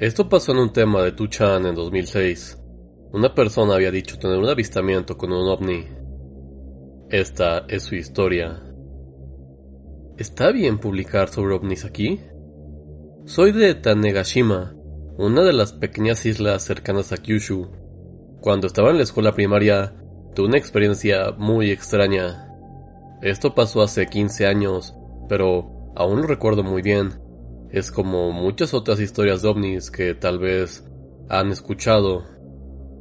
Esto pasó en un tema de Tuchan en 2006. Una persona había dicho tener un avistamiento con un ovni. Esta es su historia. ¿Está bien publicar sobre ovnis aquí? Soy de Tanegashima, una de las pequeñas islas cercanas a Kyushu. Cuando estaba en la escuela primaria, tuve una experiencia muy extraña. Esto pasó hace 15 años, pero aún lo recuerdo muy bien. Es como muchas otras historias de ovnis que tal vez han escuchado.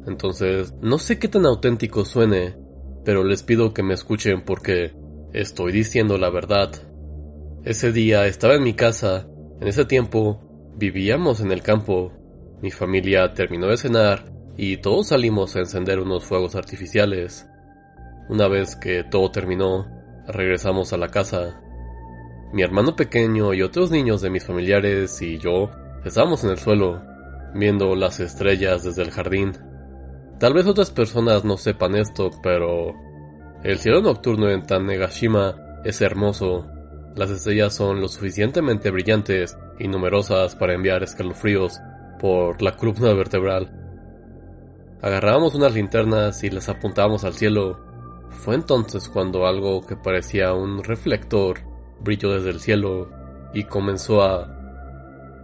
Entonces, no sé qué tan auténtico suene, pero les pido que me escuchen porque estoy diciendo la verdad. Ese día estaba en mi casa, en ese tiempo vivíamos en el campo, mi familia terminó de cenar y todos salimos a encender unos fuegos artificiales. Una vez que todo terminó, regresamos a la casa. Mi hermano pequeño y otros niños de mis familiares y yo estábamos en el suelo, viendo las estrellas desde el jardín. Tal vez otras personas no sepan esto, pero el cielo nocturno en Tanegashima es hermoso. Las estrellas son lo suficientemente brillantes y numerosas para enviar escalofríos por la columna vertebral. Agarrábamos unas linternas y las apuntábamos al cielo. Fue entonces cuando algo que parecía un reflector brilló desde el cielo y comenzó a...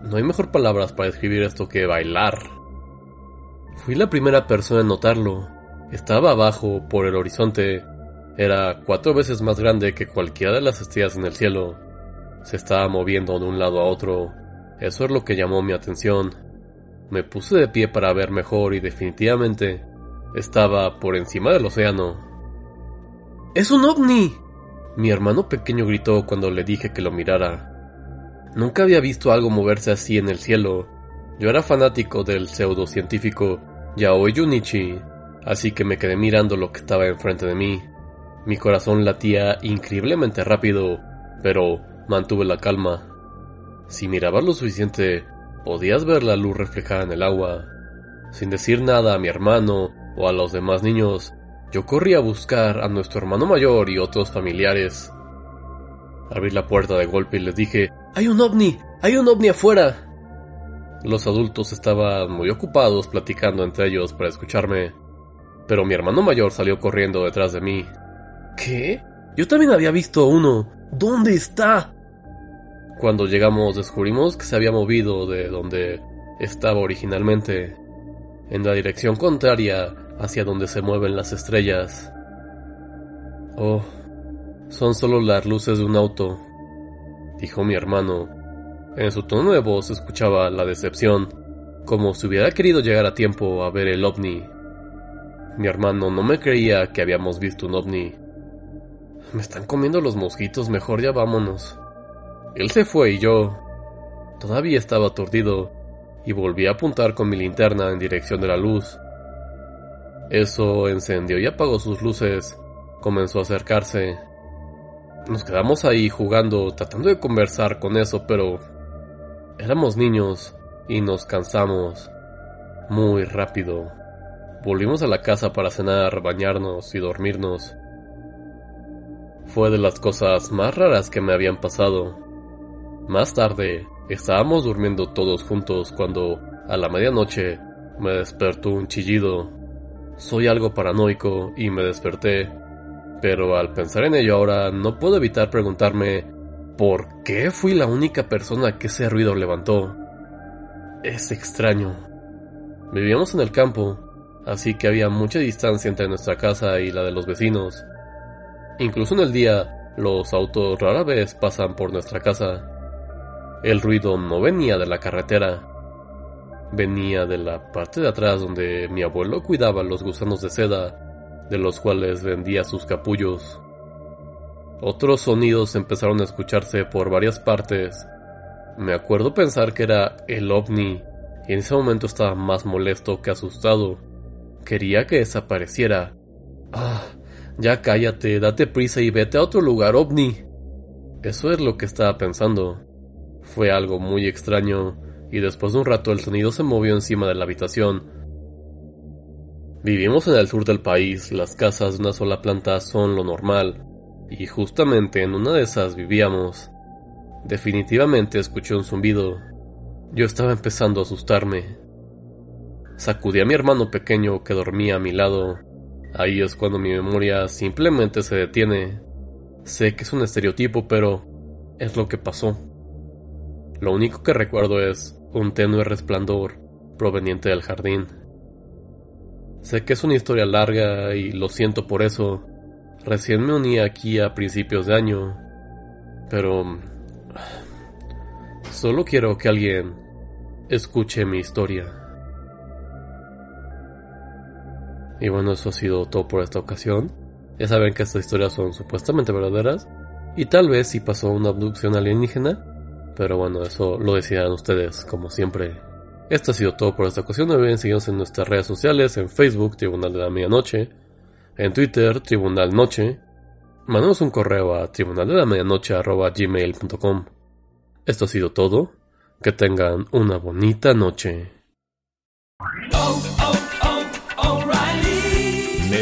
No hay mejor palabras para describir esto que bailar. Fui la primera persona en notarlo. Estaba abajo, por el horizonte. Era cuatro veces más grande que cualquiera de las estrellas en el cielo. Se estaba moviendo de un lado a otro. Eso es lo que llamó mi atención. Me puse de pie para ver mejor y definitivamente estaba por encima del océano. ¡Es un ovni! Mi hermano pequeño gritó cuando le dije que lo mirara. Nunca había visto algo moverse así en el cielo. Yo era fanático del pseudocientífico Yaoi Junichi, así que me quedé mirando lo que estaba enfrente de mí. Mi corazón latía increíblemente rápido, pero mantuve la calma. Si mirabas lo suficiente, podías ver la luz reflejada en el agua. Sin decir nada a mi hermano o a los demás niños, yo corrí a buscar a nuestro hermano mayor y otros familiares. Abrí la puerta de golpe y les dije, ¡Hay un ovni! ¡Hay un ovni afuera! Los adultos estaban muy ocupados platicando entre ellos para escucharme, pero mi hermano mayor salió corriendo detrás de mí. ¿Qué? Yo también había visto uno. ¿Dónde está? Cuando llegamos descubrimos que se había movido de donde estaba originalmente, en la dirección contraria hacia donde se mueven las estrellas. Oh, son solo las luces de un auto, dijo mi hermano. En su tono de voz escuchaba la decepción, como si hubiera querido llegar a tiempo a ver el ovni. Mi hermano no me creía que habíamos visto un ovni. Me están comiendo los mosquitos, mejor ya vámonos. Él se fue y yo todavía estaba aturdido y volví a apuntar con mi linterna en dirección de la luz. Eso encendió y apagó sus luces. Comenzó a acercarse. Nos quedamos ahí jugando, tratando de conversar con eso, pero éramos niños y nos cansamos muy rápido. Volvimos a la casa para cenar, bañarnos y dormirnos. Fue de las cosas más raras que me habían pasado. Más tarde, estábamos durmiendo todos juntos cuando, a la medianoche, me despertó un chillido. Soy algo paranoico y me desperté, pero al pensar en ello ahora no puedo evitar preguntarme ¿por qué fui la única persona que ese ruido levantó? Es extraño. Vivíamos en el campo, así que había mucha distancia entre nuestra casa y la de los vecinos. Incluso en el día, los autos rara vez pasan por nuestra casa. El ruido no venía de la carretera, venía de la parte de atrás donde mi abuelo cuidaba los gusanos de seda, de los cuales vendía sus capullos. Otros sonidos empezaron a escucharse por varias partes. Me acuerdo pensar que era el ovni y en ese momento estaba más molesto que asustado. Quería que desapareciera. Ah, ya cállate, date prisa y vete a otro lugar, ovni. Eso es lo que estaba pensando. Fue algo muy extraño, y después de un rato el sonido se movió encima de la habitación. Vivimos en el sur del país, las casas de una sola planta son lo normal, y justamente en una de esas vivíamos. Definitivamente escuché un zumbido. Yo estaba empezando a asustarme. Sacudí a mi hermano pequeño que dormía a mi lado. Ahí es cuando mi memoria simplemente se detiene. Sé que es un estereotipo, pero es lo que pasó. Lo único que recuerdo es un tenue resplandor proveniente del jardín. Sé que es una historia larga y lo siento por eso. Recién me uní aquí a principios de año, pero solo quiero que alguien escuche mi historia. Y bueno, eso ha sido todo por esta ocasión. Ya saben que estas historias son supuestamente verdaderas. Y tal vez si pasó una abducción alienígena. Pero bueno, eso lo decían ustedes, como siempre. Esto ha sido todo por esta ocasión. No olviden seguirnos en nuestras redes sociales, en Facebook, Tribunal de la Medianoche, en Twitter, Tribunal Noche. Mandamos un correo a tribunaldelamedianoche.gmail.com Esto ha sido todo. Que tengan una bonita noche.